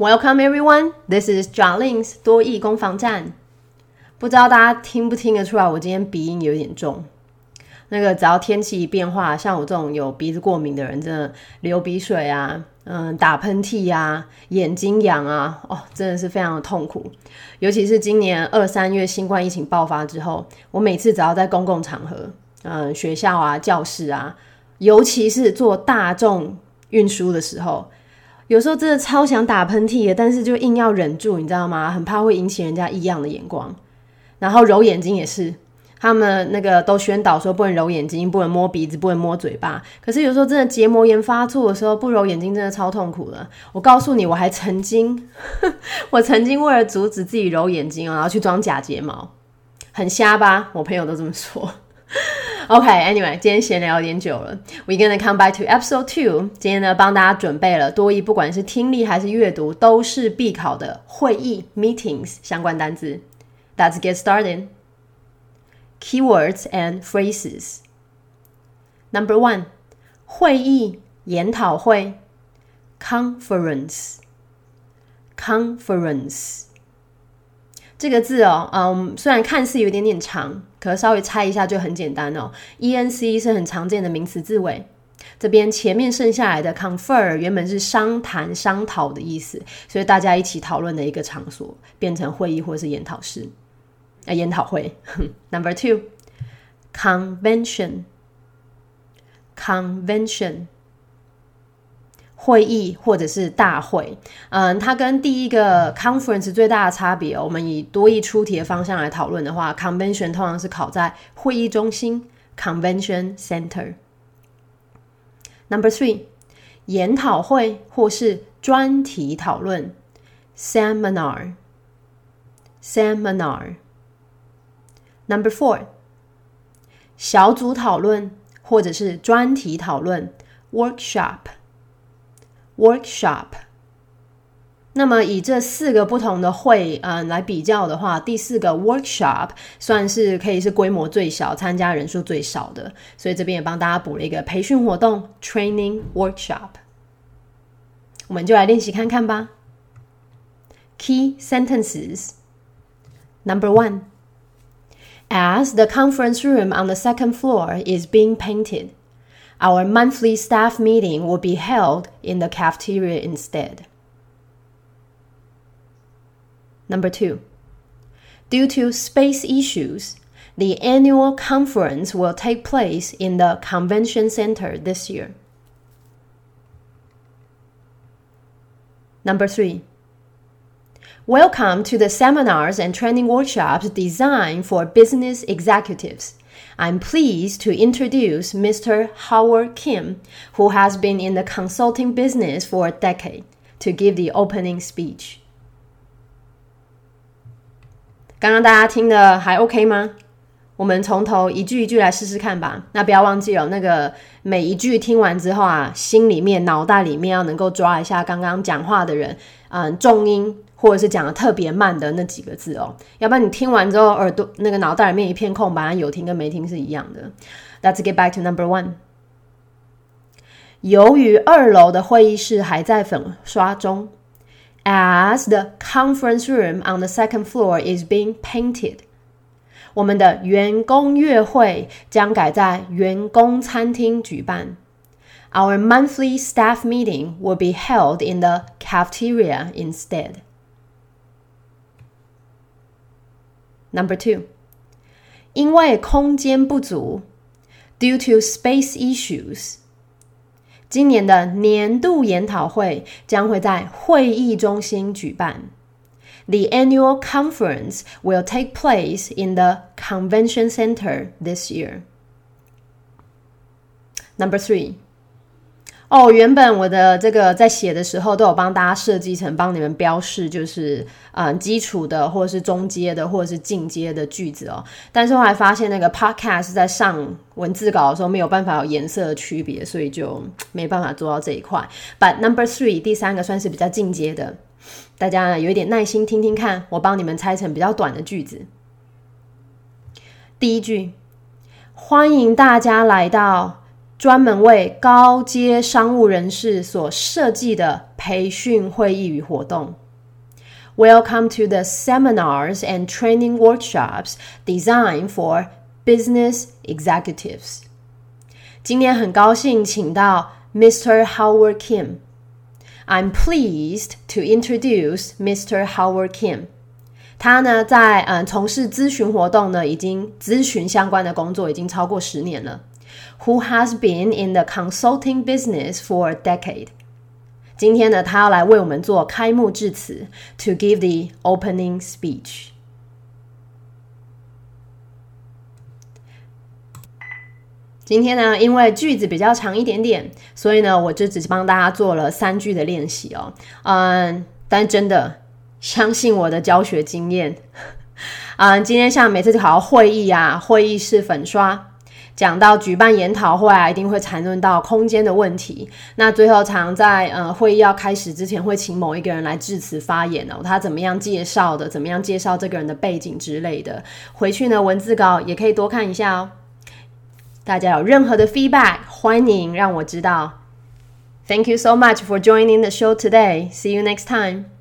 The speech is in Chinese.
Welcome everyone. This is Jolin's 多益攻防战。不知道大家听不听得出来，我今天鼻音有点重。那个只要天气一变化，像我这种有鼻子过敏的人，真的流鼻水啊，嗯，打喷嚏呀，眼睛痒啊，哦，真的是非常的痛苦。尤其是今年二三月新冠疫情爆发之后，我每次只要在公共场合，嗯，学校啊，教室啊，尤其是坐大众运输的时候，有时候真的超想打喷嚏的，但是就硬要忍住，你知道吗？很怕会引起人家异样的眼光。然后揉眼睛也是，他们那个都宣导说不能揉眼睛，不能摸鼻子，不能摸嘴巴。可是有时候真的结膜炎发作的时候，不揉眼睛真的超痛苦的。我告诉你，我还曾经，我曾经为了阻止自己揉眼睛然后去装假睫毛，很瞎吧？我朋友都这么说。OK，Anyway，今天闲聊有点久了，We gonna come back to episode two。今天呢，帮大家准备了多义，不管是听力还是阅读，都是必考的会议 （meetings） 相关单词。Let's get started. Keywords and phrases. Number one，会议、研讨会，conference。conference 这个字哦，嗯，虽然看似有点点长， 可稍微猜一下就很简单哦。E N C 是很常见的名词字尾，这边前面剩下来的 confer 原本是商谈、商讨的意思，所以大家一起讨论的一个场所，变成会议或是研讨室。啊，研讨会。Number two, convention, convention，会议或者是大会。嗯，它跟第一个 conference 最大的差别，我们以多义出题的方向来讨论的话，convention 通常是考在会议中心 convention center。Number three，研讨会或是专题讨论 seminar, seminar。Number four，小组讨论或者是专题讨论 （workshop） ，workshop，workshop。那么以这四个不同的会，嗯，来比较的话，第四个 workshop 算是可以是规模最小、参加人数最少的，所以这边也帮大家补了一个培训活动 training workshop。我们就来练习看看吧。Key sentences number one。as the conference room on the second floor is being painted. our monthly staff meeting will be held in the cafeteria instead. Number two, due to space issues, the annual conference will take place in the convention center this year. Number three, Welcome to the seminars and training workshops designed for business executives. I'm pleased to introduce Mr. Howard Kim, who has been in the consulting business for a decade, to give the opening speech. 刚刚大家听的还 OK 吗？我们从头一句一句来试试看吧。那不要忘记哦，那个每一句听完之后啊，心里面、脑袋里面要能够抓一下刚刚讲话的人，嗯，重音 或者是讲的特别慢的那几个字哦。要不然你听完之后，耳朵那个脑袋里面一片空白，有听跟没听是一样的。Let's get back to number one。由于二楼的会议室还在粉刷中，as the conference room on the second floor is being painted。我们的员工月会将改在员工餐厅举办。Our monthly staff meeting will be held in the cafeteria instead. Number two，因为空间不足，due to space issues，今年的年度研讨会将会在会议中心举办。the annual conference will take place in the convention center this year. Number three. 哦，原本我的这个在写的时候都有帮大家设计成帮你们标示，就是嗯基础的或者是中阶的或者是进阶的句子哦。但是后来发现那个 podcast 在上文字稿的时候没有办法有颜色的区别，所以就没办法做到这一块。But number three，第三个算是比较进阶的。大家有一点耐心听听看，我帮你们拆成比较短的句子。第一句，欢迎大家来到专门为高阶商务人士所设计的培训会议与活动。Welcome to the seminars and training workshops designed for business executives. 今天很高兴请到 Mr. Howard Kim. I'm pleased to introduce Mr. Howard Kim. 他呢，在嗯从事咨询活动呢，已经咨询相关的工作已经超过十年了。 Who has been in the consulting business for a decade？今天呢，他要来为我们做开幕致辞，to give the opening speech。今天呢，因为句子比较长一点点，所以呢，我就只帮大家做了三句的练习哦。嗯，但真的。相信我的教学经验，嗯，今天像每次就考会议啊，会议室粉刷，讲到举办研讨会啊，一定会谈论到空间的问题。那最后常在呃会议要开始之前，会请某一个人来致辞发言哦，他怎么样介绍的，怎么样介绍这个人的背景之类的。回去呢，文字稿也可以多看一下哦。大家有任何的 feedback，欢迎让我知道。Thank you so much for joining the show today. See you next time.